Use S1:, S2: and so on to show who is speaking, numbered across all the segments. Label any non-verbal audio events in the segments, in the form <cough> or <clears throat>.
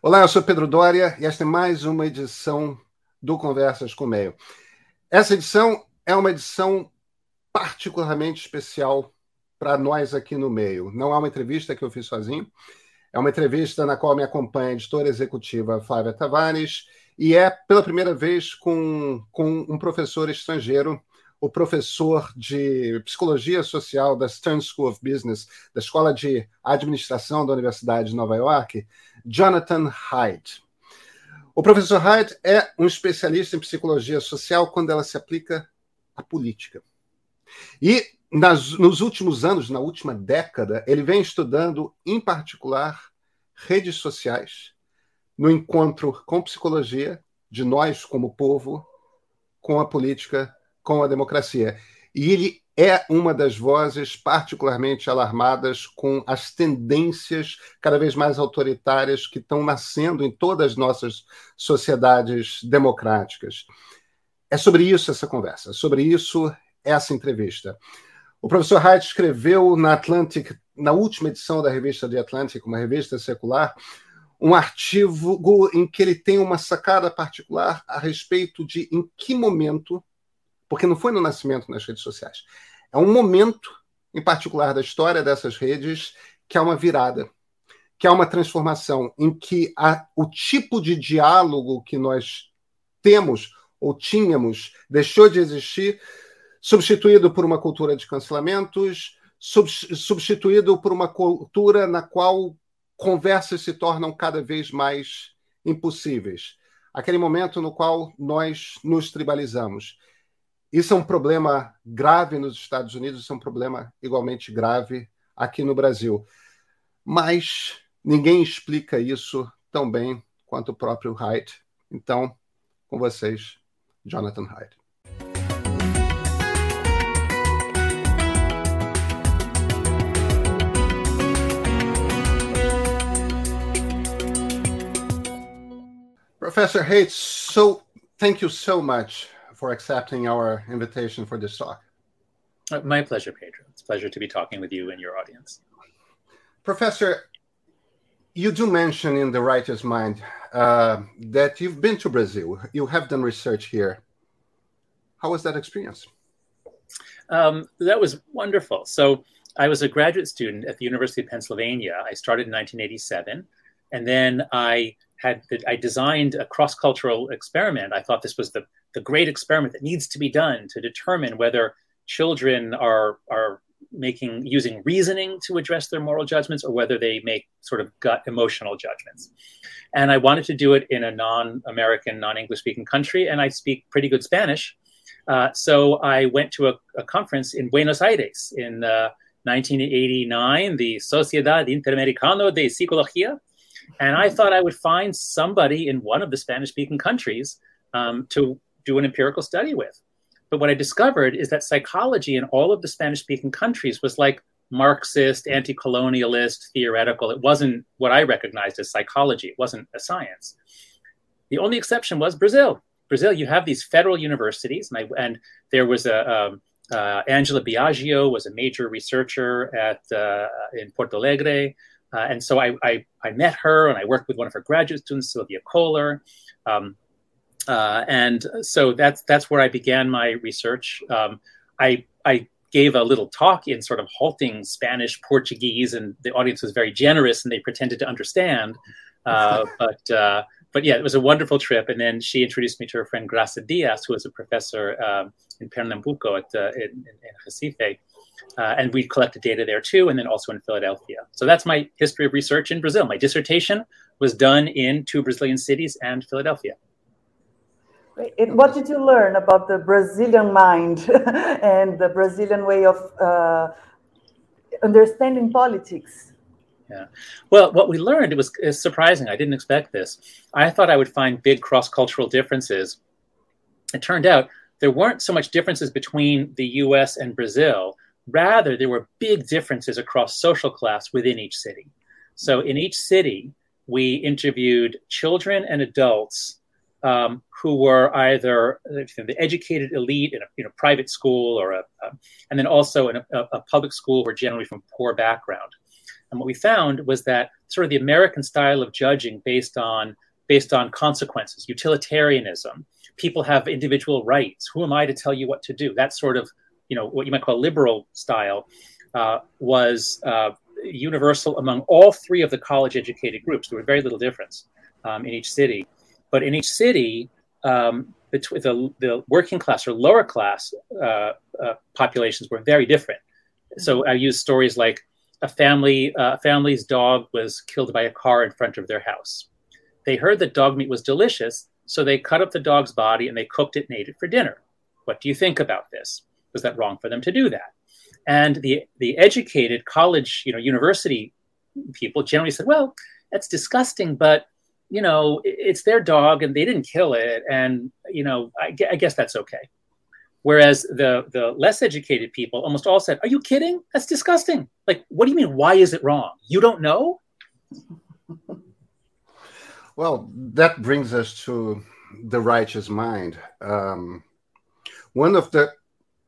S1: Olá, eu sou Pedro Dória e esta é mais uma edição do Conversas com o Meio. Essa edição é uma edição particularmente especial para nós aqui no meio. Não é uma entrevista que eu fiz sozinho, é uma entrevista na qual me acompanha a editora executiva Flávia Tavares e é pela primeira vez com, com um professor estrangeiro, o professor de Psicologia Social da Stern School of Business, da Escola de Administração da Universidade de Nova York, Jonathan Hyde. O professor Hyde é um especialista em psicologia social quando ela se aplica à política. E nas, nos últimos anos, na última década, ele vem estudando, em particular, redes sociais, no encontro com psicologia, de nós como povo, com a política, com a democracia. E ele é uma das vozes particularmente alarmadas com as tendências cada vez mais autoritárias que estão nascendo em todas as nossas sociedades democráticas. É sobre isso essa conversa, sobre isso essa entrevista. O professor Hyde escreveu na Atlantic, na última edição da revista The Atlantic, uma revista secular, um artigo em que ele tem uma sacada particular a respeito de em que momento, porque não foi no nascimento nas redes sociais, é um momento em particular da história dessas redes que há uma virada, que há uma transformação em que a, o tipo de diálogo que nós temos ou tínhamos deixou de existir substituído por uma cultura de cancelamentos, substituído por uma cultura na qual conversas se tornam cada vez mais impossíveis. Aquele momento no qual nós nos tribalizamos. Isso é um problema grave nos Estados Unidos, isso é um problema igualmente grave aqui no Brasil. Mas ninguém explica isso tão bem quanto o próprio Hyde. Então, com vocês, Jonathan Hyde. Professor Hayes, so thank you so much for accepting our invitation for this talk.
S2: My pleasure, Pedro. It's a pleasure to be talking with you and your audience.
S1: Professor, you do mention in The Righteous Mind uh, that you've been to Brazil. You have done research here. How was that experience?
S2: Um, that was wonderful. So, I was a graduate student at the University of Pennsylvania. I started in 1987, and then I had I designed a cross-cultural experiment. I thought this was the, the great experiment that needs to be done to determine whether children are are making using reasoning to address their moral judgments or whether they make sort of gut emotional judgments. And I wanted to do it in a non-American, non-English speaking country, and I speak pretty good Spanish. Uh, so I went to a, a, conference in Buenos Aires in uh, 1989, the Sociedad Interamericana de Psicología, and I thought I would find somebody in one of the Spanish speaking countries um, to do an empirical study with. But what I discovered is that psychology in all of the Spanish speaking countries was like Marxist, anti colonialist, theoretical. It wasn't what I recognized as psychology, it wasn't a science. The only exception was Brazil. Brazil, you have these federal universities, and, I, and there was a, um, uh, Angela Biaggio was a major researcher at uh, in Porto Alegre. Uh, and so I, I, I, met her and I worked with one of her graduate students, Silvia Koller. Um, uh, and so that's, that's where I began my research. Um, I, I gave a little talk in sort of halting Spanish, Portuguese, and the audience was very generous and they pretended to understand. <laughs> Uh, but, uh, but yeah, it was a wonderful trip. And then she introduced me to her friend Graça Dias, who was a professor um, in Pernambuco at, uh, in, in, in Recife. Uh, and we collected data there too, and then also in Philadelphia. So that's my history of research in Brazil. My dissertation was done in two Brazilian cities and Philadelphia.
S3: And what did you learn about the Brazilian mind <laughs> and the Brazilian way of uh, understanding politics?
S2: Yeah. Well, what we learned it was surprising. I didn't expect this. I thought I would find big cross-cultural differences. It turned out there weren't so much differences between the U.S. and Brazil Rather, there were big differences across social class within each city. So in each city, we interviewed children and adults um, who were either the educated elite in a you know, private school or a, and then also in a, a, public school were generally from poor background. And what we found was that sort of the American style of judging based on based on consequences, utilitarianism, people have individual rights. Who am I to tell you what to do? That sort of, you know, what you might call liberal style uh, was uh, universal among all three of the college educated groups. There was very little difference um, in each city. But in each city, um, between the, the working class or lower class uh, uh populations were very different. So I use stories like a family, uh, a family's dog was killed by a car in front of their house. They heard that dog meat was delicious, so they cut up the dog's body and they cooked it and ate it for dinner. What do you think about this? Was that wrong for them to do that? And the the educated college, you know, university people generally said, well, that's disgusting, but you know, it's their dog and they didn't kill it, and you know, I, I guess that's okay. Whereas the the less educated people almost all said, "Are you kidding? That's disgusting." Like, what do you mean? Why is it wrong? You don't know?
S1: Well, that brings us to the righteous mind. Um, one of the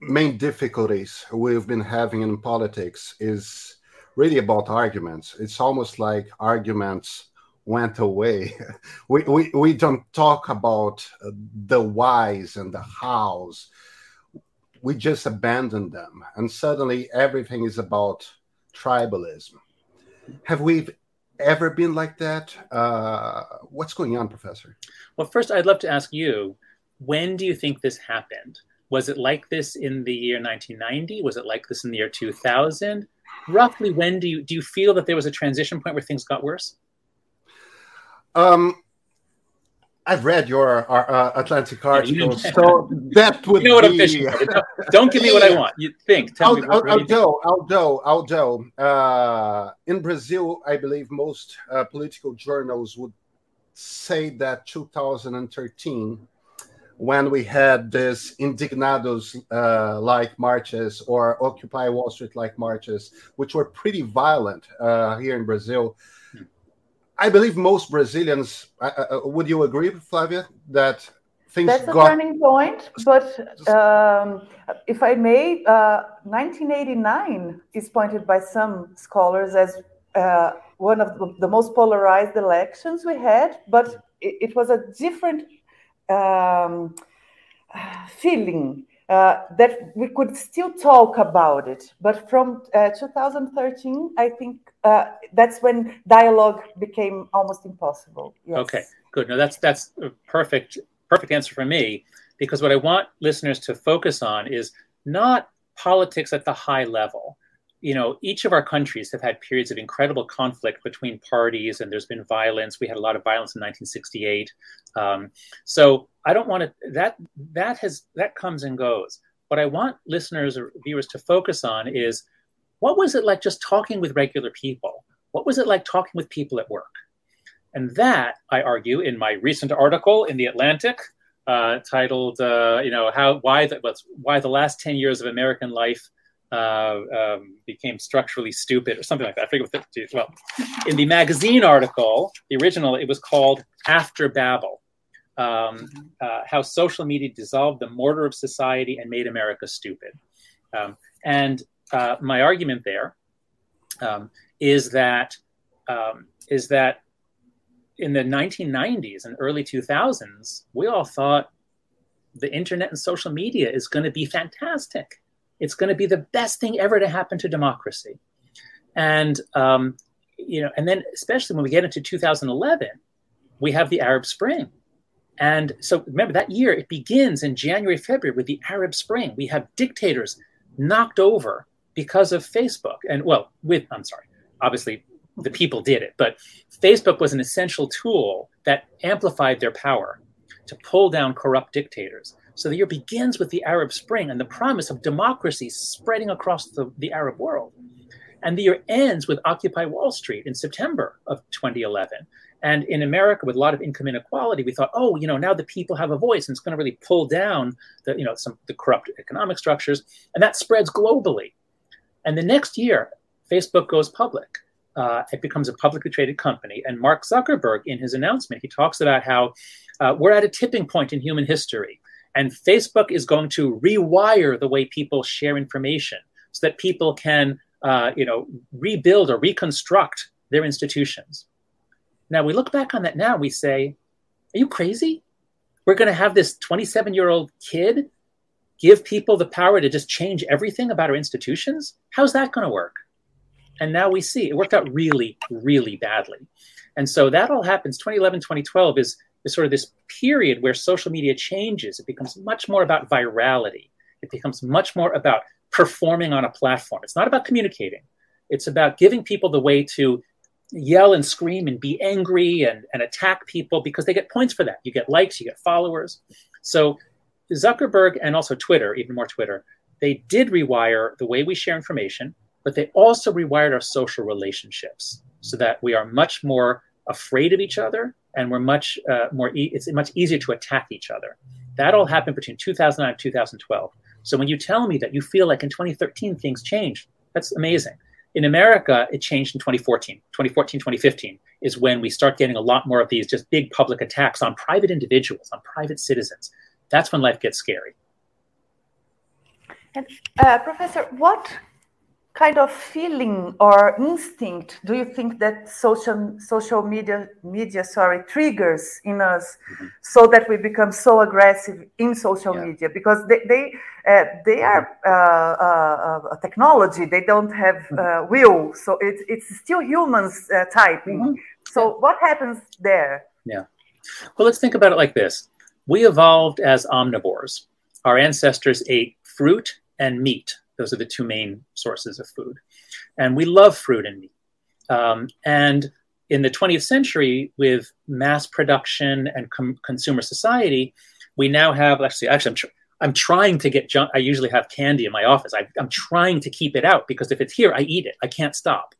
S1: main difficulties we've been having in politics is really about arguments. It's almost like arguments went away. <laughs> we, we, we don't talk about the whys and the hows. We just abandon them. And suddenly everything is about tribalism. Have we ever been like that? Uh, what's going on, Professor?
S2: Well, first, I'd love to ask you when do you think this happened? Was it like this in the year 1990? Was it like this in the year 2000? Roughly, when do you do you feel that there was a transition point where things got worse?
S1: Um, I've read your uh, Atlantic article, yeah, <laughs> so that would
S2: you know what I'm fishing. Don't give me what I <laughs> want. You think? Tell
S1: me. What, although, although, although, uh, in Brazil, I believe most uh, political journals would say that 2013, when we had this indignados uh, like marches or Occupy Wall Street like marches, which were pretty violent uh, here in Brazil I believe most Brazilians. Uh, uh, would you agree, Flavia, that things
S3: That's
S1: got...
S3: a turning point. But um, if I may, uh, 1989 is pointed by some scholars as uh, one of the, most polarized elections we had, but it was a different um, feeling uh, that we could still talk about it. But from uh, 2013, I think uh, that's when dialogue became almost impossible.
S2: Yes. Okay, good. No, that's that's a perfect perfect answer for me because what I want listeners to focus on is not politics at the high level you know, each of our countries have had periods of incredible conflict between parties, and there's been violence. We had a lot of violence in 1968. Um, so I don't want to that that has that comes and goes. What I want listeners or viewers to focus on is what was it like just talking with regular people? What was it like talking with people at work? And that I argue in my recent article in the Atlantic. Uh, titled, uh, you know, how why the why the last ten years of American life uh, um, became structurally stupid or something like that. I forget what the, well, in the magazine article, the original, it was called After Babel. Um, uh, how social media dissolved the mortar of society and made America stupid. Um, and uh, my argument there um, is that um, is that in the 1990s and early 2000s, we all thought the internet and social media is going to be fantastic it's going to be the best thing ever to happen to democracy. And um, you know, and then especially when we get into 2011, we have the Arab Spring. And so remember that year it begins in January, February with the Arab Spring. We have dictators knocked over because of Facebook. And well, with I'm sorry, obviously the people did it, but Facebook was an essential tool that amplified their power to pull down corrupt dictators. So the year begins with the Arab Spring and the promise of democracy spreading across the, the Arab world. And the year ends with Occupy Wall Street in September of 2011. And in America, with a lot of income inequality, we thought, oh, you know, now the people have a voice, and it's going to really pull down the, you know, some the corrupt economic structures, and that spreads globally. And the next year, Facebook goes public. Uh, it becomes a publicly traded company. And Mark Zuckerberg, in his announcement, he talks about how uh, we're at a tipping point in human history. And Facebook is going to rewire the way people share information so that people can uh, you know, rebuild or reconstruct their institutions. Now we look back on that now, we say, are you crazy? We're going to have this 27 year old kid give people the power to just change everything about our institutions? How's that going to work? And now we see it worked out really, really badly. And so that all happens 2011, 2012 is, is sort of this period where social media changes. It becomes much more about virality. It becomes much more about performing on a platform. It's not about communicating. It's about giving people the way to yell and scream and be angry and, and attack people because they get points for that. You get likes, you get followers. So Zuckerberg and also Twitter, even more Twitter, they did rewire the way we share information, but they also rewired our social relationships so that we are much more afraid of each other and we're much uh, more, e- it's much easier to attack each other. That all happened between 2009 and 2012. So when you tell me that you feel like in 2013 things changed, that's amazing. In America, it changed in 2014. 2014, 2015 is when we start getting a lot more of these just big public attacks on private individuals, on private citizens. That's when life gets scary.
S3: And, uh, Professor, what kind of feeling or instinct do you think that social social media media sorry triggers in us mm-hmm. so that we become so aggressive in social yeah. media? Because they they uh, they are uh, uh, a technology. They don't have mm-hmm. uh, will. So it's it's still humans uh, typing. Mm-hmm. so what happens there?
S2: Yeah. Well let's think about it like this. We evolved as omnivores. Our ancestors ate fruit and meat those are the two main sources of food. And we love fruit and meat. Um, and in the 20th century, with mass production and com- consumer society, we now have actually, actually, I'm, tr- I'm trying to get junk. I usually have candy in my office. I, am trying to keep it out because if it's here, I eat it. I can't stop.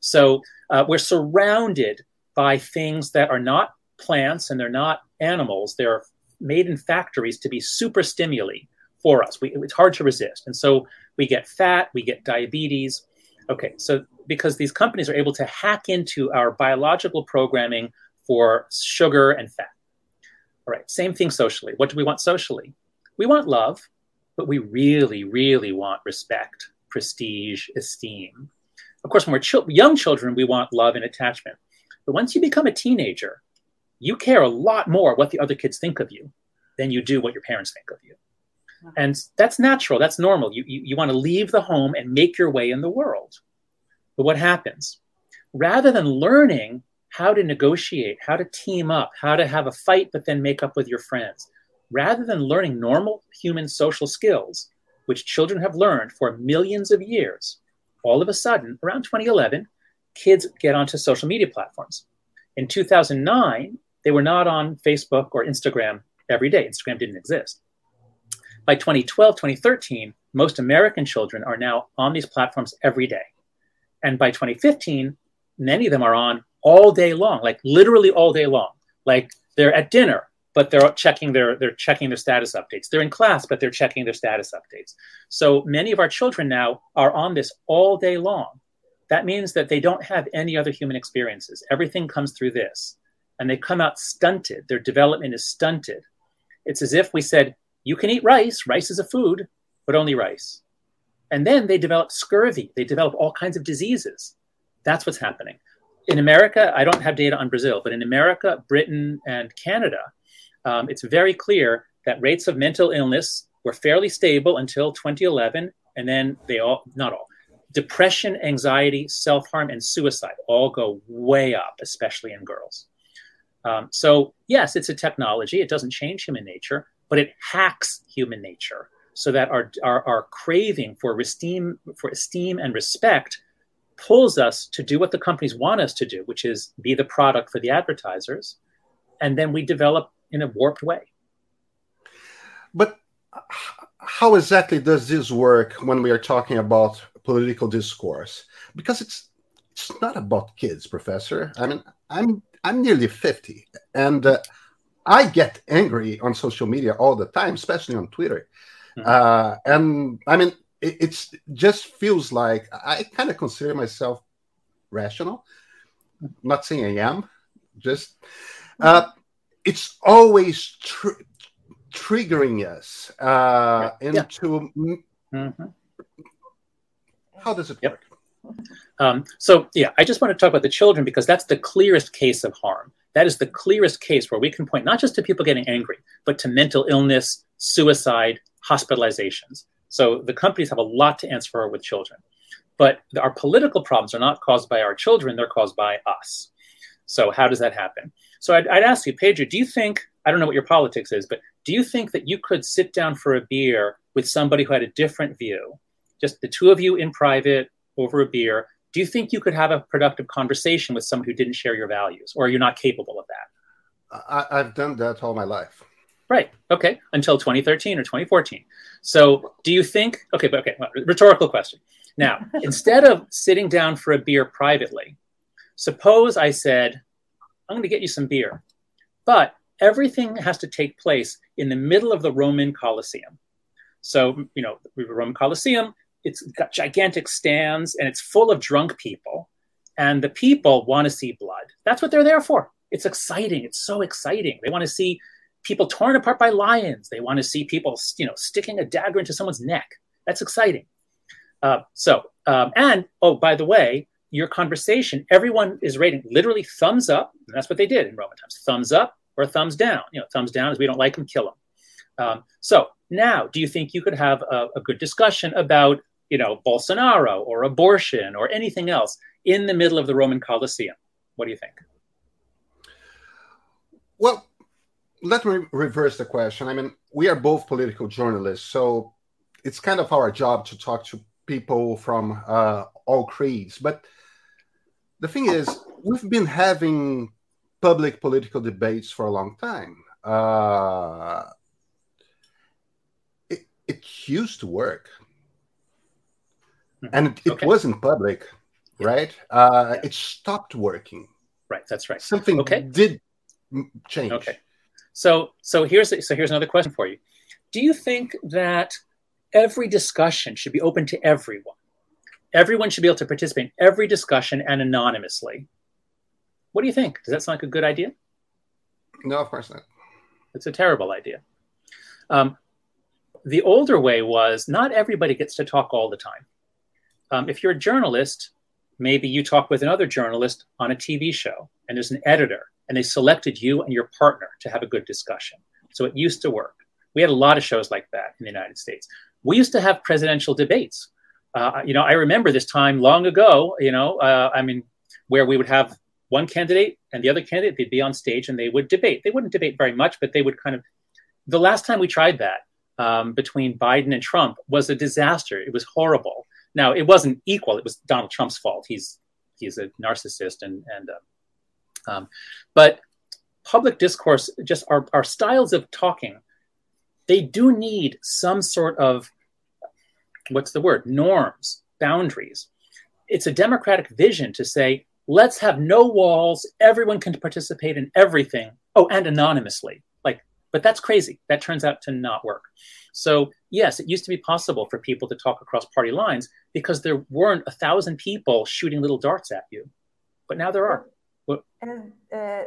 S2: So uh, we're surrounded by things that are not plants and they're not animals. They're made in factories to be super stimuli for us. We, it's hard to resist. And so we get fat, we get diabetes. Okay, so because these companies are able to hack into our biological programming for sugar and fat. All right, same thing socially. What do we want socially? We want love, but we really, really want respect, prestige, esteem. Of course, when we're ch- young children, we want love and attachment. But once you become a teenager, you care a lot more what the other kids think of you than you do what your parents think of you. Uh-huh. And that's natural, that's normal. You, you, you want to leave the home and make your way in the world. But what happens? Rather than learning how to negotiate, how to team up, how to have a fight, but then make up with your friends, rather than learning normal human social skills, which children have learned for millions of years, all of a sudden, around 2011, kids get onto social media platforms. In 2009, they were not on Facebook or Instagram every day. Instagram didn't exist. By 2012, 2013, most American children are now on these platforms every day. And by 2015, many of them are on all day long, like literally all day long. Like they're at dinner, but they're checking their they're checking their status updates. They're in class, but they're checking their status updates. So many of our children now are on this all day long. That means that they don't have any other human experiences. Everything comes through this. And they come out stunted. Their development is stunted. It's as if we said, you can eat rice. Rice is a food, but only rice. And then they develop scurvy. They develop all kinds of diseases. That's what's happening. In America, I don't have data on Brazil, but in America, Britain, and Canada, um, it's very clear that rates of mental illness were fairly stable until 2011. And then they all, not all, depression, anxiety, self harm, and suicide all go way up, especially in girls. Um, so, yes, it's a technology. It doesn't change human nature, but it hacks human nature so that our, our, our craving for esteem, for esteem and respect pulls us to do what the companies want us to do, which is be the product for the advertisers. And then we develop in a warped way.
S1: But how exactly does this work when we are talking about political discourse? Because it's it's not about kids, Professor. I mean, I'm I'm nearly fifty, and uh, I get angry on social media all the time, especially on Twitter. Mm-hmm. Uh, and I mean, it it's, just feels like I kind of consider myself rational. not saying I am, just uh, it's always tr- triggering us uh, yeah. into.
S2: Mm-hmm.
S1: How does it yep. work?
S2: Um, so yeah, I just want to talk about the children because that's the clearest case of harm. That is the clearest case where we can point not just to people getting angry, but to mental illness, suicide, hospitalizations. So the companies have a lot to answer for with children. But our political problems are not caused by our children, they're caused by us. So how does that happen? So I'd, I'd ask you, Pedro, do you think, I don't know what your politics is, but do you think that you could sit down for a beer with somebody who had a different view, just the two of you in private over a beer, do you think you could have a productive conversation with someone who didn't share your values, or are you not capable of that?
S1: I, have done that all my life.
S2: Right. Okay. Until 2013 or 2014. So, do you think? Okay, but okay. Well, rhetorical question. Now, <laughs> instead of sitting down for a beer privately, suppose I said, "I'm going to get you some beer," but everything has to take place in the middle of the Roman Colosseum. So, you know, we the Roman Colosseum it's got gigantic stands and it's full of drunk people and the people want to see blood. That's what they're there for. It's exciting. It's so exciting. They want to see people torn apart by lions. They want to see people you know sticking a dagger into someone's neck. That's exciting. Uh, so um, and oh by the way your conversation everyone is rating literally thumbs up that's what they did in roman times. Thumbs up or thumbs down. You know thumbs down is we don't like them kill them. Um, so now do you think you could have a, a good discussion about you know, Bolsonaro or abortion or anything else in the middle of the Roman Colosseum. What do you think?
S1: Well, let me reverse the question. I mean, we are both political journalists, so it's kind of our job to talk to people from uh, all creeds. But the thing is, we've been having public political debates for a long time. Uh, it, it used to work. Mm-hmm. and it, it okay. wasn't public, yeah. right? Uh, yeah. It stopped working.
S2: Right, that's right.
S1: Something okay. did change.
S2: Okay, so so here's so here's another question for you. Do you think that every discussion should be open to everyone? Everyone should be able to participate in every discussion and anonymously. What do you think? Does that sound like a good idea?
S1: No, of course not.
S2: It's a terrible idea. Um, the older way was not everybody gets to talk all the time. Um, if you're a journalist, maybe you talk with another journalist on a TV show and there's an editor and they selected you and your partner to have a good discussion. So it used to work. We had a lot of shows like that in the United States. We used to have presidential debates. Uh, you know, I remember this time long ago, you know, uh, I mean, where we would have one candidate and the other candidate, they'd be on stage and they would debate. They wouldn't debate very much, but they would kind of. The last time we tried that um, between Biden and Trump was a disaster. It was horrible. Now, it wasn't equal. It was Donald Trump's fault. He's he's a narcissist, and and uh, um, but public discourse, just our our styles of talking, they do need some sort of what's the word norms, boundaries. It's a democratic vision to say let's have no walls. Everyone can participate in everything. Oh, and anonymously. But that's crazy. That turns out to not work. So, yes, it used to be possible for people to talk across party lines because there weren't a thousand people shooting little darts at you. But now there are.
S3: And uh,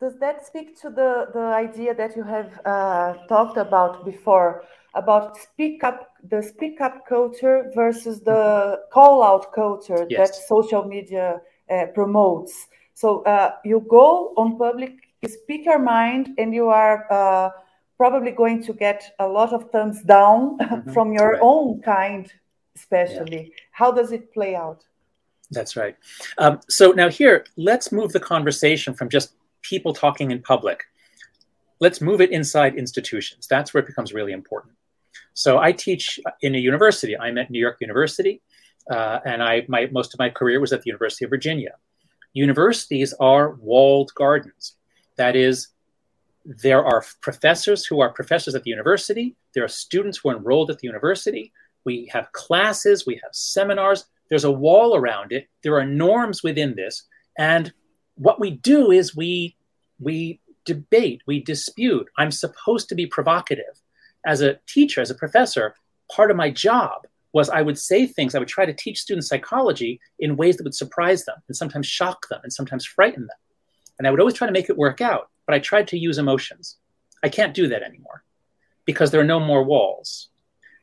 S3: does that speak to the, the idea that you have uh, talked about before about speak up the speak up culture versus the mm-hmm. call out culture yes. that social media uh, promotes so uh, you go on public you speak your mind and you are uh, probably going to get a lot of thumbs down <laughs> mm-hmm. from your right. own kind, especially. Yeah. How does it play out?
S2: That's right. Um, so now here, let's move the conversation from just people talking in public. Let's move it inside institutions. That's where it becomes really important. So I teach in a university. I'm at New York University, uh, and I my most of my career was at the University of Virginia. Universities are walled gardens. That is, there are professors who are professors at the university. There are students who are enrolled at the university. We have classes, we have seminars. There's a wall around it. There are norms within this. And what we do is we, we debate, we dispute. I'm supposed to be provocative. As a teacher, as a professor, part of my job was I would say things, I would try to teach students psychology in ways that would surprise them and sometimes shock them and sometimes frighten them. And I would always try to make it work out but I tried to use emotions. I can't do that anymore because there are no more walls.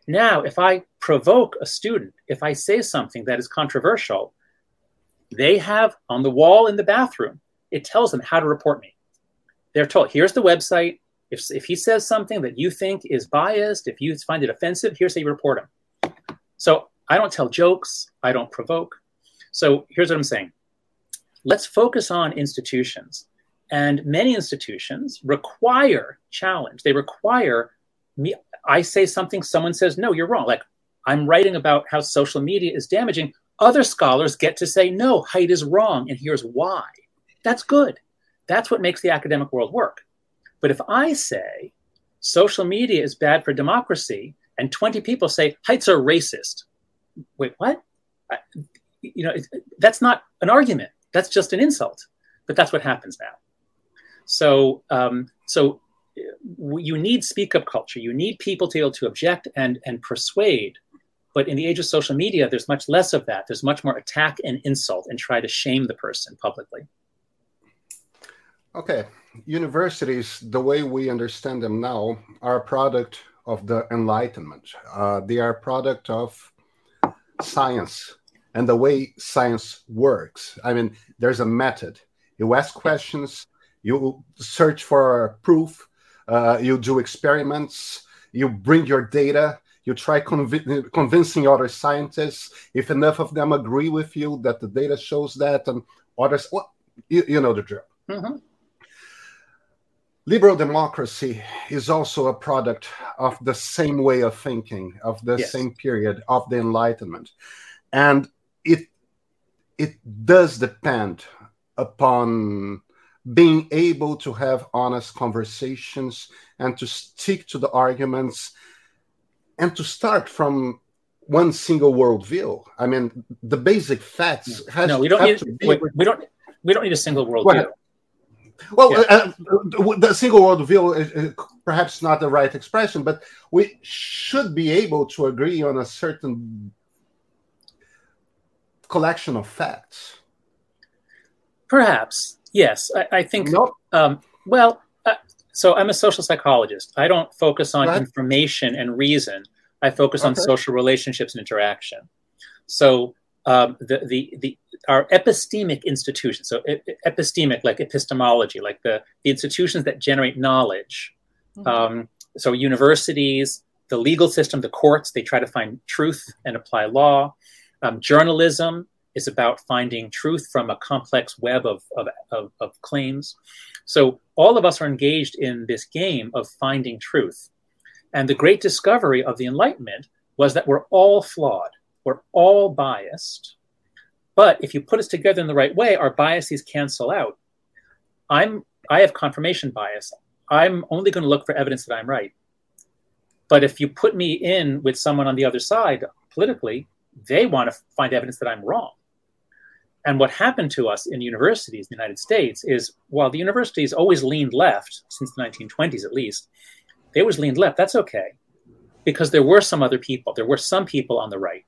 S2: Now, if I provoke a student, if I say something that is controversial, they have on the wall in the bathroom, it tells them how to report me. They're told, here's the website. If, if he says something that you think is biased, if you find it offensive, here's how you report him. So I don't tell jokes, I don't provoke. So here's what I'm saying let's focus on institutions. And many institutions require challenge. They require me. I say something, someone says, no, you're wrong. Like I'm writing about how social media is damaging. Other scholars get to say, no, Haidt is wrong, and here's why. That's good. That's what makes the academic world work. But if I say social media is bad for democracy, and 20 people say Haidt's a racist, wait, what? I, you know, that's not an argument. That's just an insult. But that's what happens now. So, um, so you need speak up culture. You need people to be able to object and and persuade. But in the age of social media, there's much less of that. There's much more attack and insult and try to shame the person publicly.
S1: Okay, universities, the way we understand them now, are a product of the Enlightenment. Uh, they are a product of science and the way science works. I mean, there's a method. You ask questions, you search for proof, uh, you do experiments, you bring your data, you try conv- convincing other scientists. If enough of them agree with you that the data shows that, and others, well, you, you know the drill. Mm-hmm. Liberal democracy is also a product of the same way of thinking, of the yes. same period of the Enlightenment, and it it does depend upon being able to have honest conversations and to stick to the arguments and to start from one single worldview. I mean, the basic facts.
S2: Has, no, we don't need. We, we, don't. We don't need a single worldview.
S1: Well, yeah. uh, uh the single worldview is perhaps not the right expression, but we should be able to agree on a certain collection of facts.
S2: Perhaps, Yes, I, I think. Nope. Um, well, uh, so I'm a social psychologist. I don't focus on information and reason. I focus okay. on social relationships and interaction. So um, the, the the our epistemic institutions, so epistemic like epistemology, like the the institutions that generate knowledge. Mm-hmm. Um, so universities, the legal system, the courts, they try to find truth and apply law. Um, journalism, is about finding truth from a complex web of, of, of, of claims. So all of us are engaged in this game of finding truth. And the great discovery of the Enlightenment was that we're all flawed, we're all biased. But if you put us together in the right way, our biases cancel out. I'm I have confirmation bias. I'm only going to look for evidence that I'm right. But if you put me in with someone on the other side politically, they want to find evidence that I'm wrong. And what happened to us in universities in the United States is while the universities always leaned left, since the 1920s at least, they always leaned left. That's okay, because there were some other people. There were some people on the right.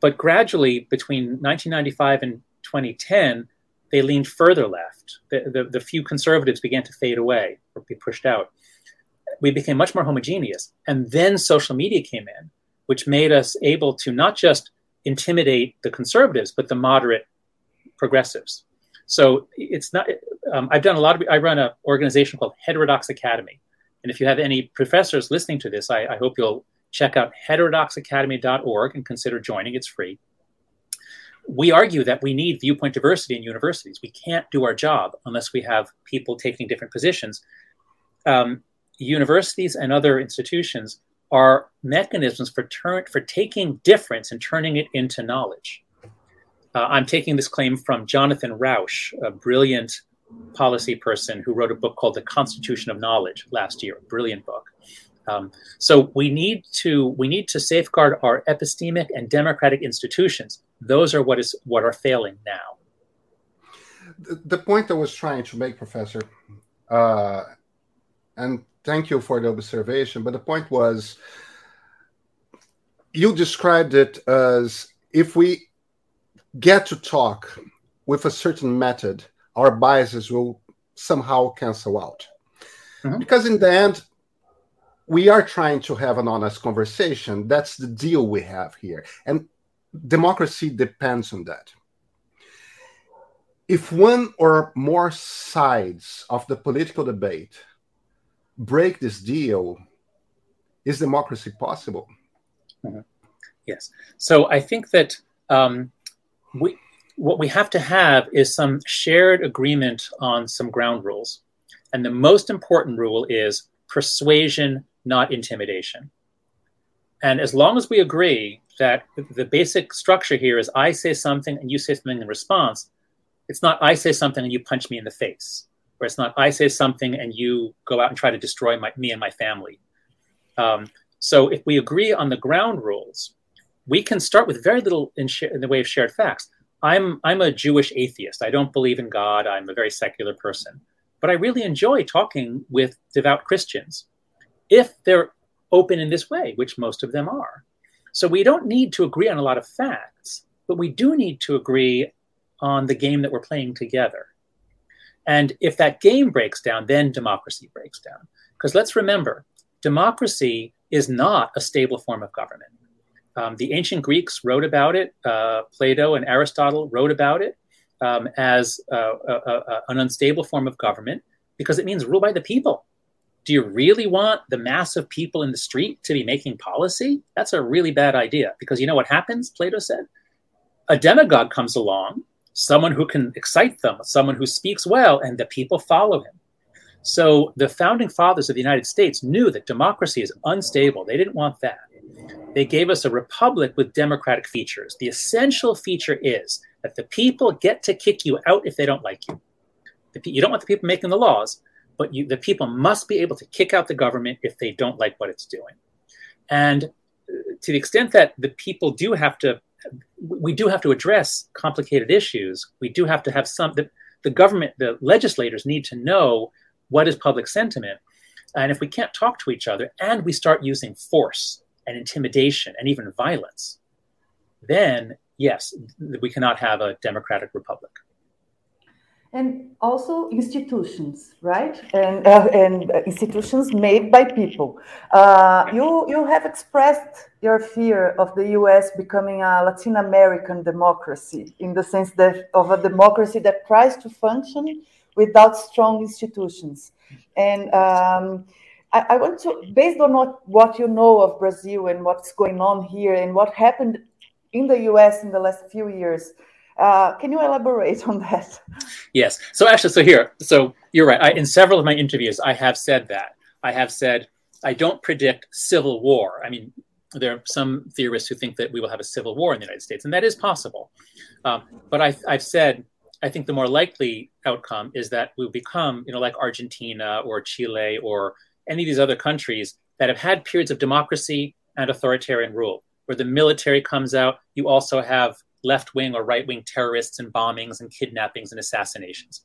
S2: But gradually, between 1995 and 2010, they leaned further left. The, the, the few conservatives began to fade away or be pushed out. We became much more homogeneous. And then social media came in, which made us able to not just intimidate the conservatives, but the moderate progressives. So it's not. Um, I've done a lot of. I run an organization called Heterodox Academy, and if you have any professors listening to this, I, I hope you'll check out heterodoxacademy.org and consider joining. It's free. We argue that we need viewpoint diversity in universities. We can't do our job unless we have people taking different positions. Um, universities and other institutions are mechanisms for turn for taking difference and turning it into knowledge. Uh, I'm taking this claim from Jonathan Rauch, a brilliant policy person who wrote a book called The Constitution of Knowledge last year. Brilliant book. Um, so we need to we need to safeguard our epistemic and democratic institutions. Those are what is what are failing now.
S1: The, the point I was trying to make, Professor, uh, and thank you for the observation. But the point was, you described it as if we get to talk with a certain method, our biases will somehow cancel out. Mm-hmm. Because in the end, we are trying to have an honest conversation. That's the deal we have here. And democracy depends on that. If one or more sides of the political debate break this deal, is democracy possible?
S2: Mm-hmm. Yes. So I think that um, we, what we have to have is some shared agreement on some ground rules. And the most important rule is persuasion not intimidation. And as long as we agree that the basic structure here is I say something and you say something in response, it's not I say something and you punch me in the face, or it's not I say something and you go out and try to destroy my, me and my family. Um, so if we agree on the ground rules, we can start with very little in, sh- in the way of shared facts. I'm I'm a Jewish atheist. I don't believe in God. I'm a very secular person, but I really enjoy talking with devout Christians if they're open in this way, which most of them are. So we don't need to agree on a lot of facts, but we do need to agree on the game that we're playing together. And if that game breaks down, then democracy breaks down. Because let's remember, democracy is not a stable form of government. Um, the ancient Greeks wrote about it, uh, Plato and Aristotle wrote about it um, as uh, a, a, an unstable form of government because it means rule by the people do you really want the mass of people in the street to be making policy? That's a really bad idea because you know what happens, Plato said? A demagogue comes along, someone who can excite them, someone who speaks well, and the people follow him. So the founding fathers of the United States knew that democracy is unstable. They didn't want that. They gave us a republic with democratic features. The essential feature is that the people get to kick you out if they don't like you. You don't want the people making the laws, but you, the people must be able to kick out the government if they don't like what it's doing. And uh, to the extent that the people do have to, we do have to address complicated issues. We do have to have some, the, the government, the legislators need to know what is public sentiment. And if we can't talk to each other and we start using force and intimidation and even violence, then yes, we cannot have a democratic republic
S3: and also institutions, right? And uh, and institutions made by people. Uh, you you have expressed your fear of the U.S. becoming a Latin American democracy in the sense that of a democracy that tries to function without strong institutions. And um, I, I, want to, based on what, what you know of Brazil and what's going on here and what happened in the U.S. in the last few years. Uh, can you elaborate on that?
S2: Yes. So actually, so here, so you're right. I, in several of my interviews, I have said that. I have said I don't predict civil war. I mean, there are some theorists who think that we will have a civil war in the United States, and that is possible. Um, but I, I've said I think the more likely outcome is that we'll become, you know, like Argentina or Chile or any of these other countries that have had periods of democracy and authoritarian rule, where the military comes out. You also have left wing or right wing terrorists and bombings and kidnappings and assassinations.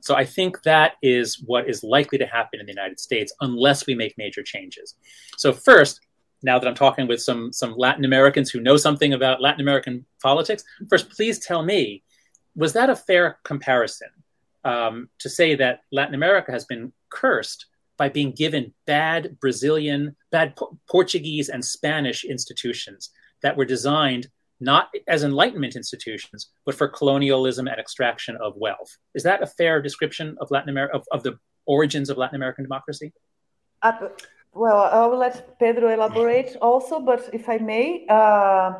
S2: So I think that is what is likely to happen in the United States unless we make major changes. So, first, now that I'm talking with some, some Latin Americans who know something about Latin American politics, first, please tell me was that a fair comparison um, to say that Latin America has been cursed by being given bad Brazilian, bad po- Portuguese, and Spanish institutions that were designed not as Enlightenment institutions, but for colonialism and extraction of wealth. Is that a fair description of Latin America of, of the origins of Latin American democracy?
S3: Uh, well, I will let Pedro elaborate also, but if I may, uh,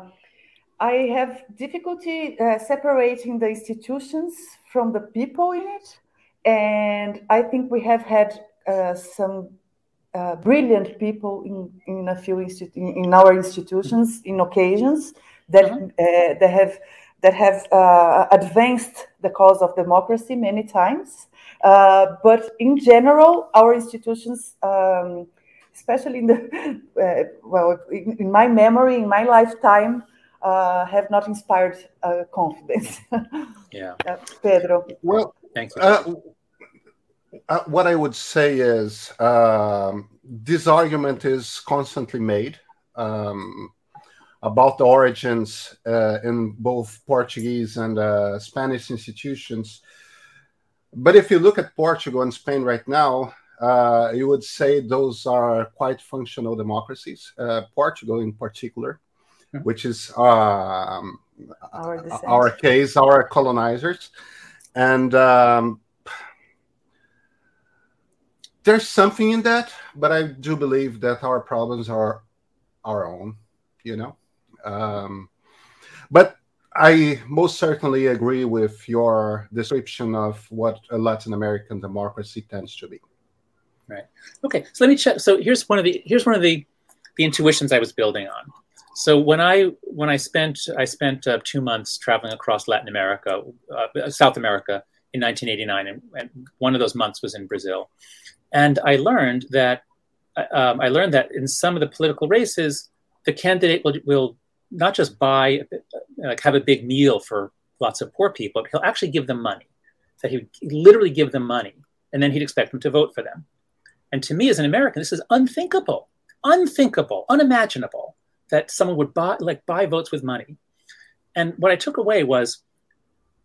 S3: I have difficulty uh, separating the institutions from the people in it, and I think we have had uh, some uh, brilliant people in, in a few institu- in our institutions in occasions that uh-huh. uh, that have that have uh, advanced the cause of democracy many times. Uh, but in general, our institutions, um, especially in the <laughs> uh, well, in, in, my memory, in my lifetime, uh, have not inspired uh, confidence. <laughs>
S2: yeah,
S3: Pedro.
S1: Well, thank you. what I would say is um, this argument is constantly made. Um, about the origins uh, in both Portuguese and uh, Spanish institutions. But if you look at Portugal and Spain right now, uh, you would say those are quite functional democracies. Uh, Portugal, in particular, mm-hmm. which is um, our, our, case, our colonizers, and um, there's something in that. But I do believe that our problems are our own. You know, um, but I most certainly agree with your description of what a Latin American democracy tends to be.
S2: Right. Okay. So let me check. So here's one of the here's one of the the intuitions I was building on. So when I when I spent I spent uh, two months traveling across Latin America, uh, South America in 1989, and, and, one of those months was in Brazil, and I learned that um, I learned that in some of the political races, the candidate will, will not just buy, like have a big meal for lots of poor people, he'll actually give them money. That he would literally give them money, and then he'd expect them to vote for them. And to me, as an American, this is unthinkable, unthinkable, unimaginable that someone would buy like buy votes with money. And what I took away was,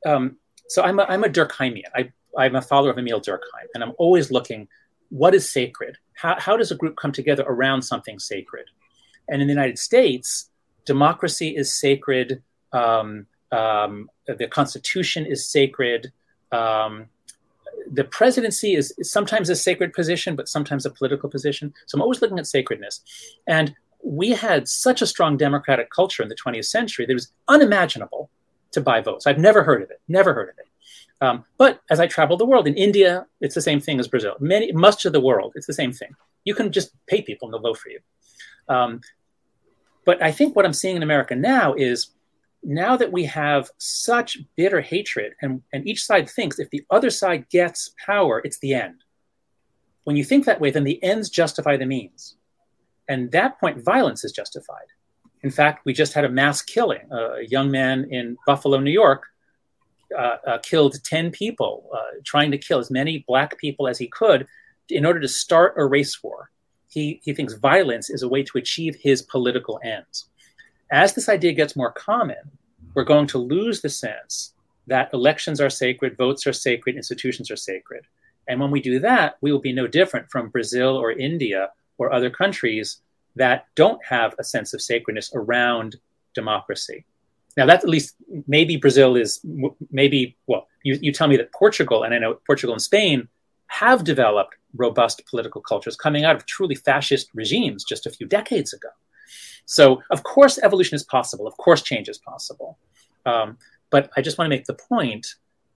S2: um, so I'm a, I'm a Durkheimian. I, I'm a follower of Emile Durkheim, and I'm always looking, what is sacred? How, how does a group come together around something sacred? And in the United States, democracy is sacred, um, um, the Constitution is sacred. Um, the presidency is, sometimes a sacred position, but sometimes a political position. So I'm always looking at sacredness. And we had such a strong democratic culture in the 20th century that it was unimaginable to buy votes. I've never heard of it, never heard of it. Um, but as I travel the world, in India, it's the same thing as Brazil. Many, much of the world, it's the same thing. You can just pay people and they'll vote for you. Um, but I think what I'm seeing in America now is now that we have such bitter hatred, and, and each side thinks if the other side gets power, it's the end. When you think that way, then the ends justify the means. And that point, violence is justified. In fact, we just had a mass killing. a young man in Buffalo, New York, uh, uh, killed 10 people, uh, trying to kill as many black people as he could in order to start a race war he, he thinks violence is a way to achieve his political ends. As this idea gets more common, we're going to lose the sense that elections are sacred, votes are sacred, institutions are sacred. And when we do that, we will be no different from Brazil or India or other countries that don't have a sense of sacredness around democracy. Now, that's at least maybe Brazil is maybe, well, you, you tell me that Portugal, and I know Portugal and Spain have developed robust political cultures coming out of truly fascist regimes just a few decades ago. So, of course, evolution is possible. Of course, change is possible. Um, but I just want to make the point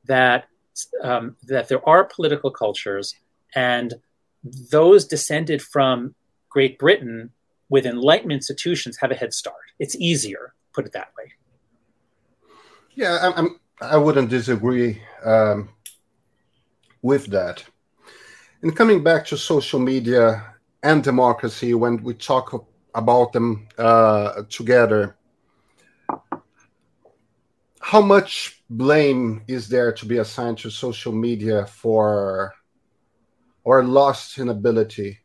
S2: that um, that there are political cultures, and those descended from Great Britain with Enlightenment institutions have a head start. It's easier, put it that way.
S1: Yeah, I'm, I would not disagree um, with that. And coming back to social media and democracy, when we talk about them uh, together, how much blame is there to be assigned to social media for or lost inability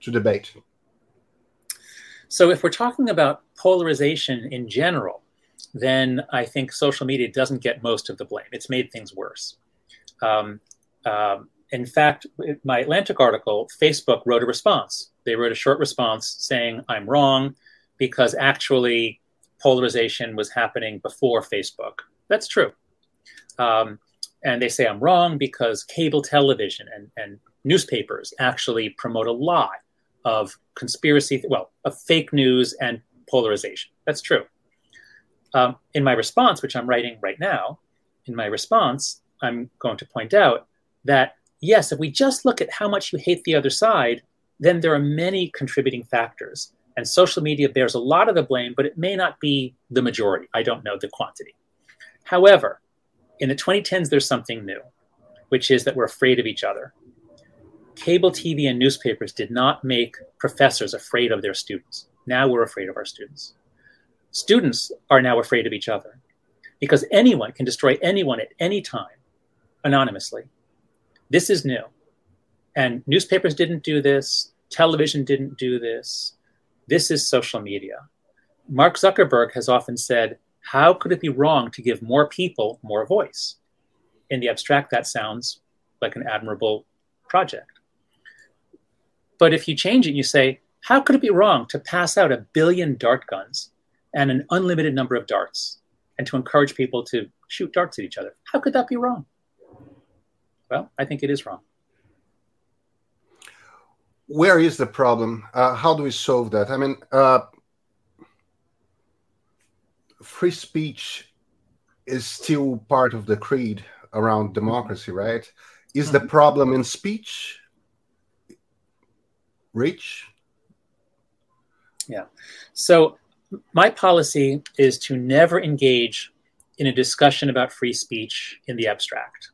S1: to debate?
S2: So, if we're talking about polarization in general, then I think social media doesn't get most of the blame. It's made things worse. Um, um, in fact, my Atlantic article, Facebook wrote a response. They wrote a short response saying, I'm wrong because actually polarization was happening before Facebook. That's true. Um, and they say I'm wrong because cable television and, and newspapers actually promote a lot of conspiracy, well, of fake news and polarization. That's true. Um, in my response, which I'm writing right now, in my response, I'm going to point out that yes, if we just look at how much you hate the other side, then there are many contributing factors. And social media bears a lot of the blame, but it may not be the majority. I don't know the quantity. However, in the 2010s, there's something new, which is that we're afraid of each other. Cable TV and newspapers did not make professors afraid of their students. Now we're afraid of our students. Students are now afraid of each other because anyone can destroy anyone at any time anonymously this is new. And newspapers didn't do this, television didn't do this. This is social media. Mark Zuckerberg has often said, How could it be wrong to give more people more voice? In the abstract, that sounds like an admirable project. But if you change it, and you say, how could it be wrong to pass out a billion dart guns and an unlimited number of darts and to encourage people to shoot darts at each other? How could that be wrong? Well, I think it is wrong.
S1: Where is the problem? Uh, how do we solve that? I mean, uh, free speech is still part of the creed around democracy, right? Is mm-hmm. the problem in speech? Reach?
S2: Yeah. So my policy is to never engage in a discussion about free speech in the abstract.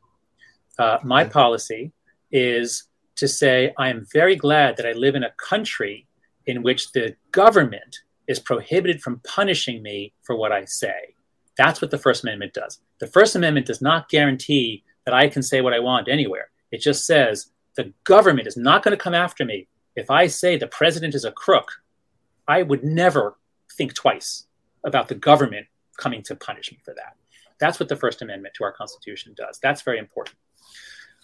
S2: Uh, my okay. policy is to say, I am very glad that I live in a country in which the government is prohibited from punishing me for what I say. That's what the First Amendment does. The First Amendment does not guarantee that I can say what I want anywhere. It just says the government is not going to come after me. If I say the president is a crook, I would never think twice about the government coming to punish me for that. That's what the First Amendment to our Constitution does. That's very important.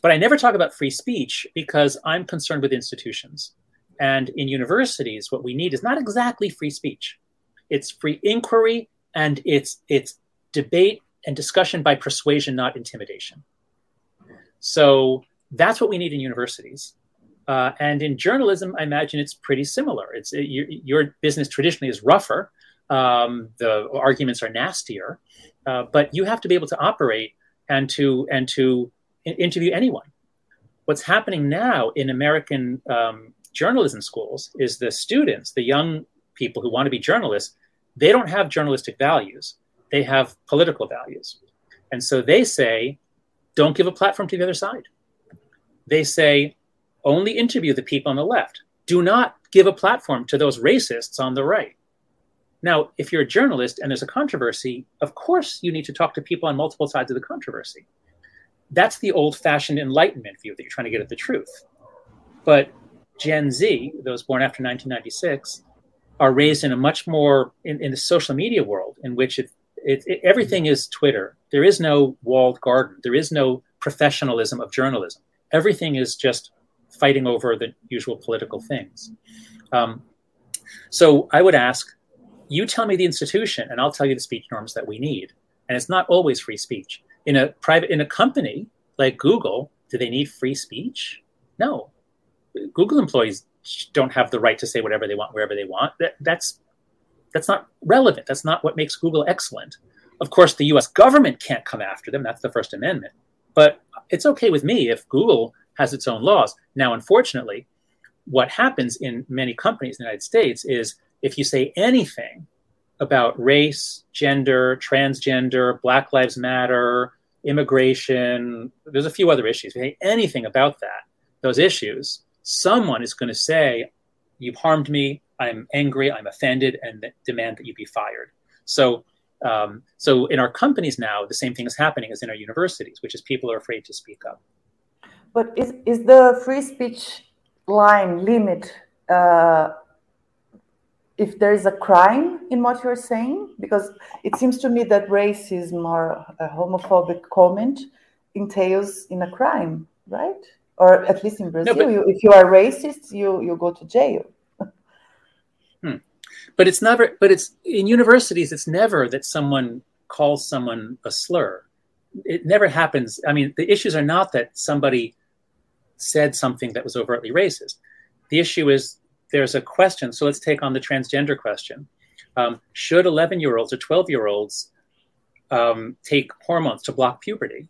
S2: But I never talk about free speech because I'm concerned with institutions. And in universities, what we need is not exactly free speech. It's free inquiry and it's it's debate and discussion by persuasion, not intimidation. So that's what we need in universities. Uh, and in journalism, I imagine it's pretty similar. It's it, your, your, business traditionally is rougher. Um, the arguments are nastier, uh, but you have to be able to operate and to and to interview anyone. What's happening now in American um, journalism schools is the students, the young people who want to be journalists, they don't have journalistic values. They have political values. And so they say, don't give a platform to the other side. They say, only interview the people on the left. Do not give a platform to those racists on the right. Now, if you're a journalist and there's a controversy, of course you need to talk to people on multiple sides of the controversy. That's the old fashioned Enlightenment view that you're trying to get at the truth. But Gen Z, those born after 1996, are raised in a much more in, in the social media world in which it, it, it, everything is Twitter. There is no walled garden. There is no professionalism of journalism. Everything is just fighting over the usual political things. Um, so I would ask, you tell me the institution, and I'll tell you the speech norms that we need. And it's not always free speech. In a private, in a company like Google, do they need free speech? No. Google employees don't have the right to say whatever they want wherever they want. That, that's that's not relevant. That's not what makes Google excellent. Of course, the U.S. government can't come after them. That's the First Amendment. But it's okay with me if Google has its own laws. Now, unfortunately, what happens in many companies in the United States is if you say anything about race, gender, transgender, Black Lives Matter, immigration, there's a few other issues. Anything about that, those issues, someone is going to say, You've harmed me, I'm angry, I'm offended, and demand that you be fired. So, um, so in our companies now, the same thing is happening as in our universities, which is people are afraid to speak up.
S3: But is, is the free speech line limit uh, if there is a crime in what you're saying? Because it seems to me that racism or a homophobic comment entails in a crime, right? or at least in Brazil, no, but, you, if you are racist, you you go to jail.
S2: hmm. But it's never. But it's in universities. It's never that someone calls someone a slur. It never happens. I mean, the issues are not that somebody said something that was overtly racist. The issue is there's a question. So let's take on the transgender question. Um, should 11 year olds or 12 year olds um, take hormones to block puberty?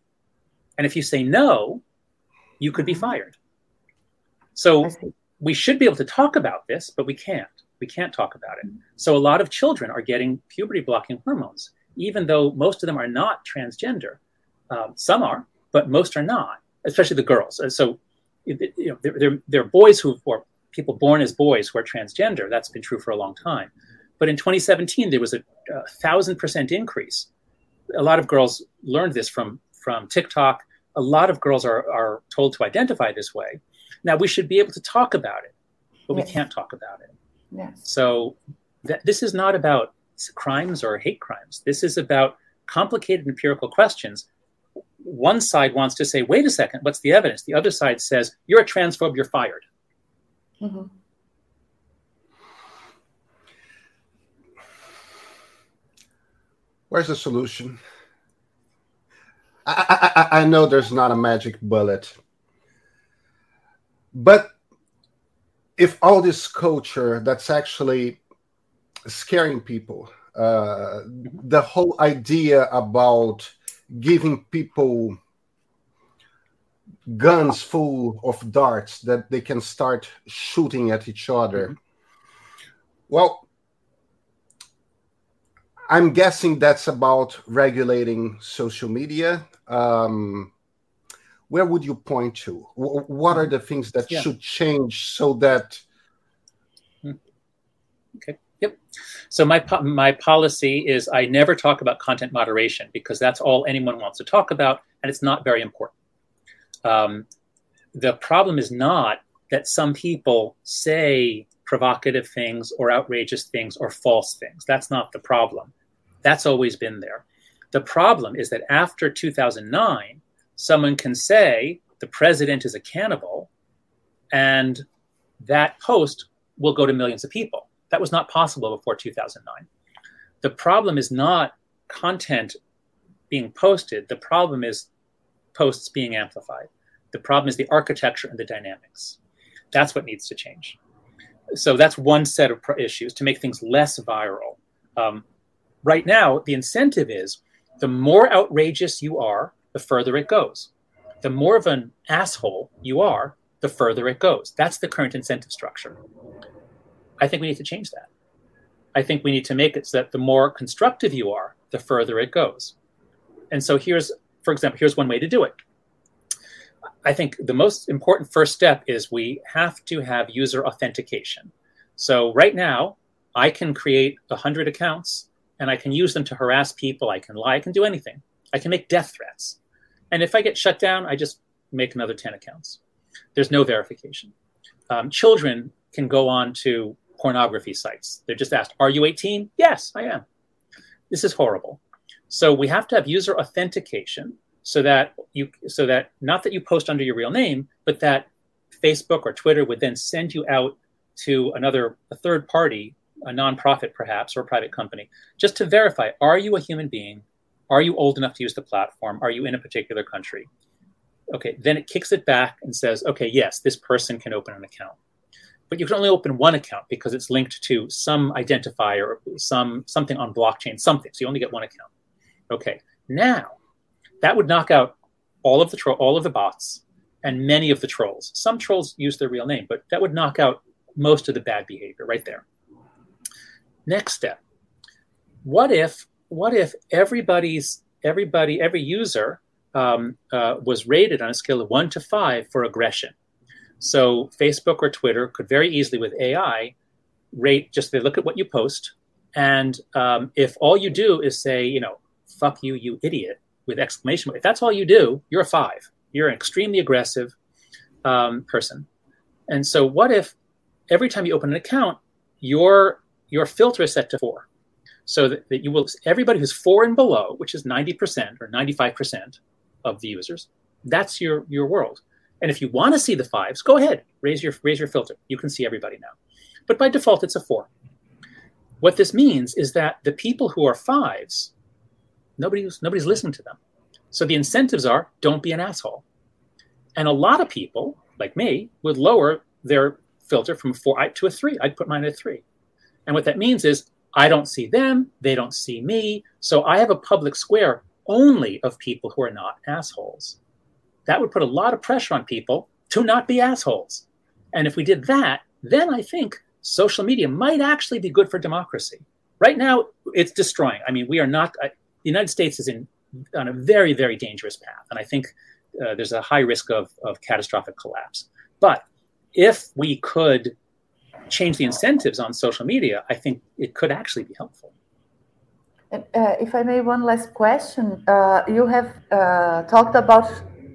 S2: And if you say no, you could be fired. So we should be able to talk about this, but we can't. We can't talk about it. So a lot of children are getting puberty blocking hormones, even though most of them are not transgender. Um, some are, but most are not, especially the girls. So you know, there, there, there are boys who or people born as boys who are transgender. That's been true for a long time. But in 2017, there was a, a thousand percent increase. A lot of girls learned this from from TikTok a lot of girls are, are told to identify this way. Now, we should be able to talk about it, but yes. we can't talk about it.
S3: Yes.
S2: So, th- this is not about crimes or hate crimes. This is about complicated empirical questions. One side wants to say, wait a second, what's the evidence? The other side says, you're a transphobe, you're fired.
S1: Mm-hmm. Where's the solution? I, I, I know there's not a magic bullet, but if all this culture that's actually scaring people, uh, the whole idea about giving people guns full of darts that they can start shooting at each other. Mm-hmm. Well, I'm guessing that's about regulating social media. Um, where would you point to? What are the things that yeah. should change so that?
S2: Hmm. Okay. Yep. So my my policy is I never talk about content moderation because that's all anyone wants to talk about, and it's not very important. Um, the problem is not that some people say provocative things or outrageous things or false things. That's not the problem. That's always been there. The problem is that after 2009, someone can say the president is a cannibal, and that post will go to millions of people. That was not possible before 2009. The problem is not content being posted, the problem is posts being amplified. The problem is the architecture and the dynamics. That's what needs to change. So that's one set of issues to make things less viral. Um, right now, the incentive is the more outrageous you are, the further it goes. The more of an asshole you are, the further it goes. That's the current incentive structure. I think we need to change that. I think we need to make it so that the more constructive you are, the further it goes. And so here's, for example, here's one way to do it. I think the most important first step is we have to have user authentication. So right now, I can create 100 accounts and I can use them to harass people. I can lie. I can do anything. I can make death threats. And if I get shut down, I just make another 10 accounts. There's no verification. Um, children can go on to pornography sites. They're just asked, Are you 18? Yes, I am. This is horrible. So we have to have user authentication so that you so that not that you post under your real name, but that Facebook or Twitter would then send you out to another a third party, a nonprofit perhaps or a private company, just to verify: Are you a human being? Are you old enough to use the platform? Are you in a particular country? Okay, then it kicks it back and says, okay, yes, this person can open an account. But you can only open one account because it's linked to some identifier, some something on blockchain, something. So you only get one account. Okay, now that would knock out all of the tro- all of the bots and many of the trolls. Some trolls use their real name, but that would knock out most of the bad behavior right there. Next step. What if what if everybody's everybody every user um, uh, was rated on a scale of one to five for aggression? So Facebook or Twitter could very easily with AI rate just they look at what you post, and um, if all you do is say you know fuck you you idiot with exclamation mark. If that's all you do, you're a five. You're an extremely aggressive um, person. And so, what if every time you open an account, your your filter is set to four, so that, that you will everybody who's four and below, which is ninety percent or ninety five percent of the users, that's your your world. And if you want to see the fives, go ahead, raise your raise your filter. You can see everybody now. But by default, it's a four. What this means is that the people who are fives Nobody's nobody's listening to them. So the incentives are don't be an asshole. And a lot of people, like me, would lower their filter from a four to a three. I'd put mine at three. And what that means is I don't see them, they don't see me. So I have a public square only of people who are not assholes. That would put a lot of pressure on people to not be assholes. And if we did that, then I think social media might actually be good for democracy. Right now, it's destroying. I mean, we are not, the United States is in on a very, very dangerous path. And I think uh, there's a high risk of, of catastrophic collapse. But if we could change the incentives on social media, I think it could actually be helpful.
S3: And, uh, if I may, one last question. Uh, you have uh, talked about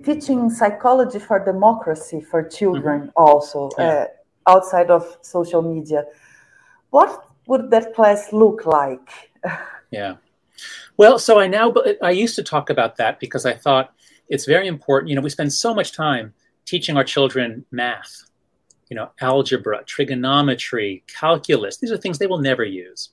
S3: teaching psychology for democracy for children mm-hmm. also yeah. Uh, outside of social media. What would that class look like?
S2: yeah. Well, so I now, I used to talk about that because I thought it's very important. You know, we spend so much time teaching our children math you know, algebra, trigonometry, calculus. These are things they will never use.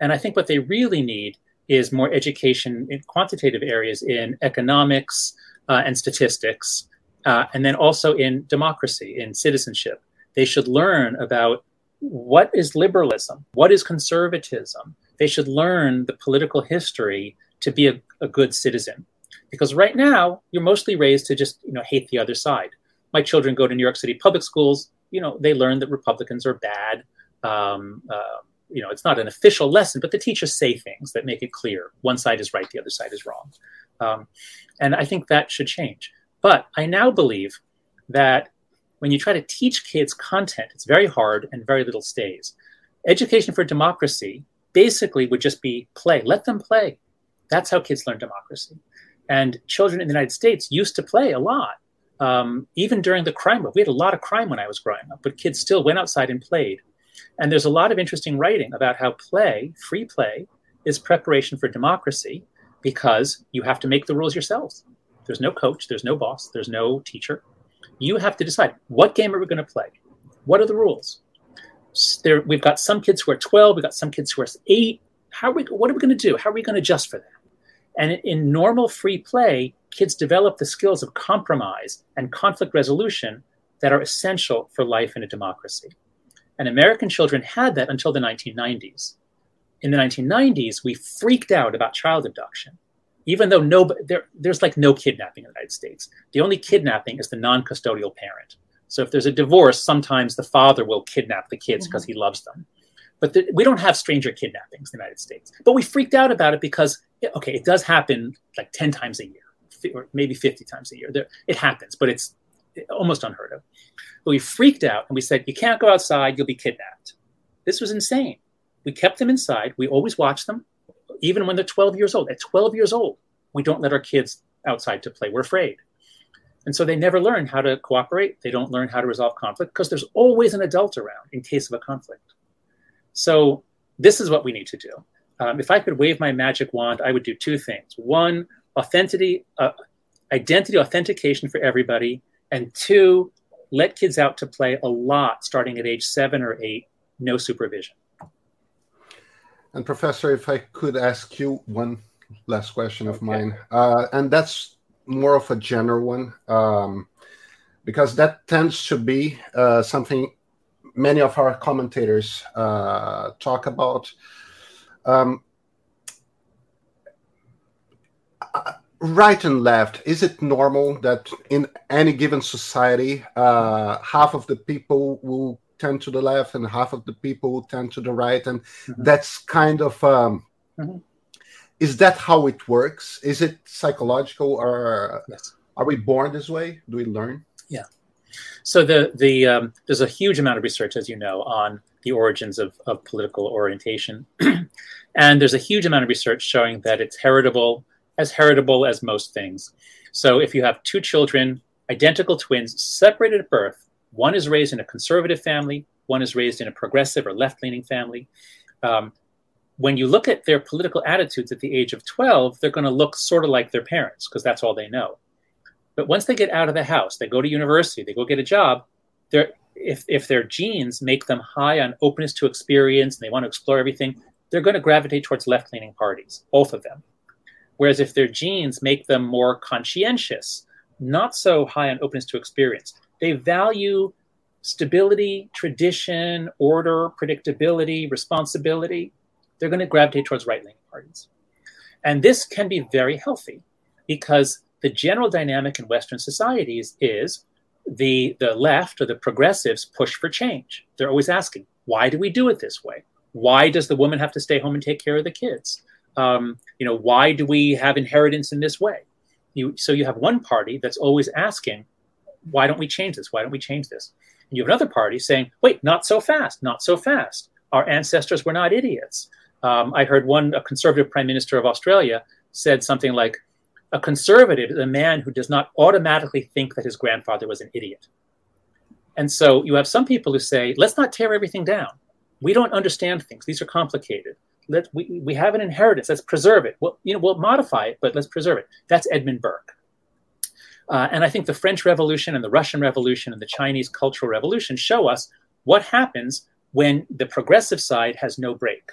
S2: And I think what they really need is more education in quantitative areas in economics uh, and statistics, uh, and then also in democracy, in citizenship. They should learn about what is liberalism, what is conservatism. They should learn the political history to be a, a good citizen. Because right now, you're mostly raised to just you know hate the other side. My children go to New York City public schools. You know, they learn that Republicans are bad. Um, uh, you know, it's not an official lesson, but the teachers say things that make it clear one side is right, the other side is wrong. Um, and I think that should change. But I now believe that when you try to teach kids content, it's very hard and very little stays. Education for democracy basically would just be play. Let them play. That's how kids learn democracy. And children in the United States used to play a lot. Um, even during the crime we had a lot of crime when I was growing up, but kids still went outside and played. And there's a lot of interesting writing about how play, free play, is preparation for democracy because you have to make the rules yourselves. There's no coach, there's no boss, there's no teacher. You have to decide what game are we going to play? What are the rules? There, we've got some kids who are 12, we've got some kids who are eight. How are we, what are we going to do? How are we going to adjust for that? And in normal free play, kids develop the skills of compromise and conflict resolution that are essential for life in a democracy. And American children had that until the 1990s. In the 1990s, we freaked out about child abduction, even though no, there, there's like no kidnapping in the United States. The only kidnapping is the non custodial parent. So if there's a divorce, sometimes the father will kidnap the kids because mm-hmm. he loves them. But the, we don't have stranger kidnappings in the United States. But we freaked out about it because, okay, it does happen like 10 times a year, or maybe 50 times a year. There, it happens, but it's almost unheard of. But we freaked out and we said, You can't go outside, you'll be kidnapped. This was insane. We kept them inside. We always watch them, even when they're 12 years old. At 12 years old, we don't let our kids outside to play. We're afraid. And so they never learn how to cooperate. They don't learn how to resolve conflict because there's always an adult around in case of a conflict. So this is what we need to do. Um, if I could wave my magic wand, I would do two things. One, authenticity, uh, identity authentication for everybody, and two, let kids out to play a lot starting at age seven or eight, no supervision.
S1: And Professor, if I could ask you one last question of okay. mine, uh, and that's more of a general one, um, because that tends to be uh, something many of our commentators uh, talk about. Um, right and left is it normal that in any given society uh, half of the people will tend to the left and half of the people will tend to the right and mm-hmm. that's kind of um, mm-hmm. Is that how it works is it psychological or yes. are we born this way do we learn
S2: yeah so the the um, there's a huge amount of research as you know on the origins of, of political orientation <clears throat> and there's a huge amount of research showing that it's heritable as heritable as most things. So if you have two children, identical twins, separated at birth, one is raised in a conservative family, one is raised in a progressive or left leaning family. Um, when you look at their political attitudes at the age of 12, they're going to look sort of like their parents because that's all they know. But once they get out of the house, they go to university, they go get a job, they're, if, if their genes make them high on openness to experience and they want to explore everything, they're going to gravitate towards left leaning parties, both of them. Whereas if their genes make them more conscientious, not so high on openness to experience, they value stability, tradition, order, predictability, responsibility, they're going to gravitate towards right leaning parties. And this can be very healthy because the general dynamic in Western societies is the, the left or the progressives push for change. They're always asking, why do we do it this way? Why does the woman have to stay home and take care of the kids? um, you know, why do we have inheritance in this way? You, so you have one party that's always asking, why don't we change this? Why don't we change this? And you have another party saying, wait, not so fast, not so fast. Our ancestors were not idiots. Um, I heard one, a conservative prime minister of Australia said something like, a conservative is a man who does not automatically think that his grandfather was an idiot. And so you have some people who say, let's not tear everything down. We don't understand things. These are complicated let we, we have an inheritance. Let's preserve it. Well, you know, we'll modify it, but let's preserve it. That's Edmund Burke. Uh, and I think the French Revolution and the Russian Revolution and the Chinese Cultural Revolution show us what happens when the progressive side has no brake.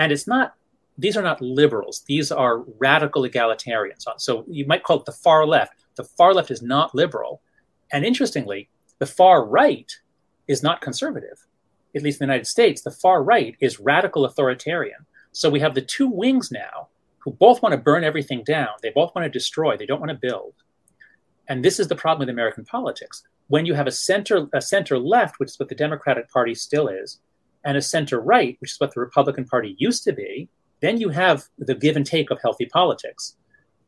S2: And it's not, these are not liberals, these are radical egalitarians. So you might call it the far left. The far left is not liberal. And interestingly, the far right is not conservative. At least in the United States, the far right is radical authoritarian. So we have the two wings now who both want to burn everything down. They both want to destroy. They don't want to build. And this is the problem with American politics. When you have a center, a center left, which is what the Democratic Party still is, and a center right, which is what the Republican Party used to be, then you have the give and take of healthy politics.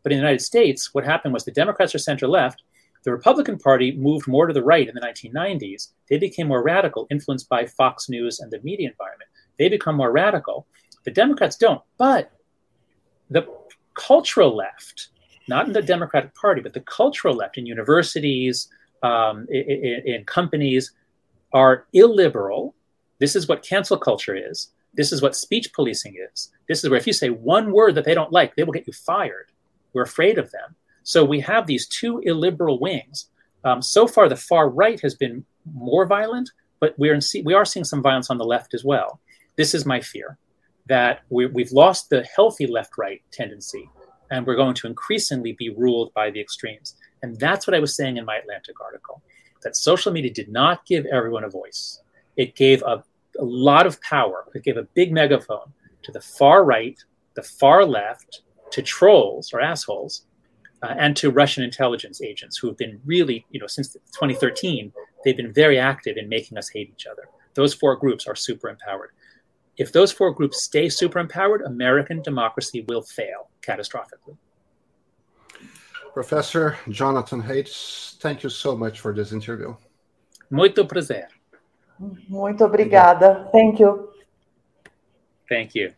S2: But in the United States, what happened was the Democrats are center left. The Republican Party moved more to the right in the 1990s. They became more radical, influenced by Fox News and the media environment. They become more radical. The Democrats don't. But the cultural left, not in the Democratic Party, but the cultural left in universities, um, in, in companies, are illiberal. This is what cancel culture is. This is what speech policing is. This is where if you say one word that they don't like, they will get you fired. We're afraid of them. So we have these two illiberal wings. Um, so far, the far right has been more violent, but we're in, we are seeing some violence on the left as well. This is my fear that we, we've lost the healthy left right tendency and we're going to increasingly be ruled by the extremes. And that's what I was saying in my Atlantic article that social media did not give everyone a voice. It gave a, a lot of power, it gave a big megaphone to the far right, the far left, to trolls or assholes, uh, and to Russian intelligence agents who have been really, you know, since 2013, they've been very active in making us hate each other. Those four groups are super empowered. If those four groups stay super empowered, American democracy will fail catastrophically.
S1: Professor Jonathan Haidt, thank you so much for this interview.
S2: Muito prazer.
S3: Muito obrigada. Thank you.
S2: Thank you.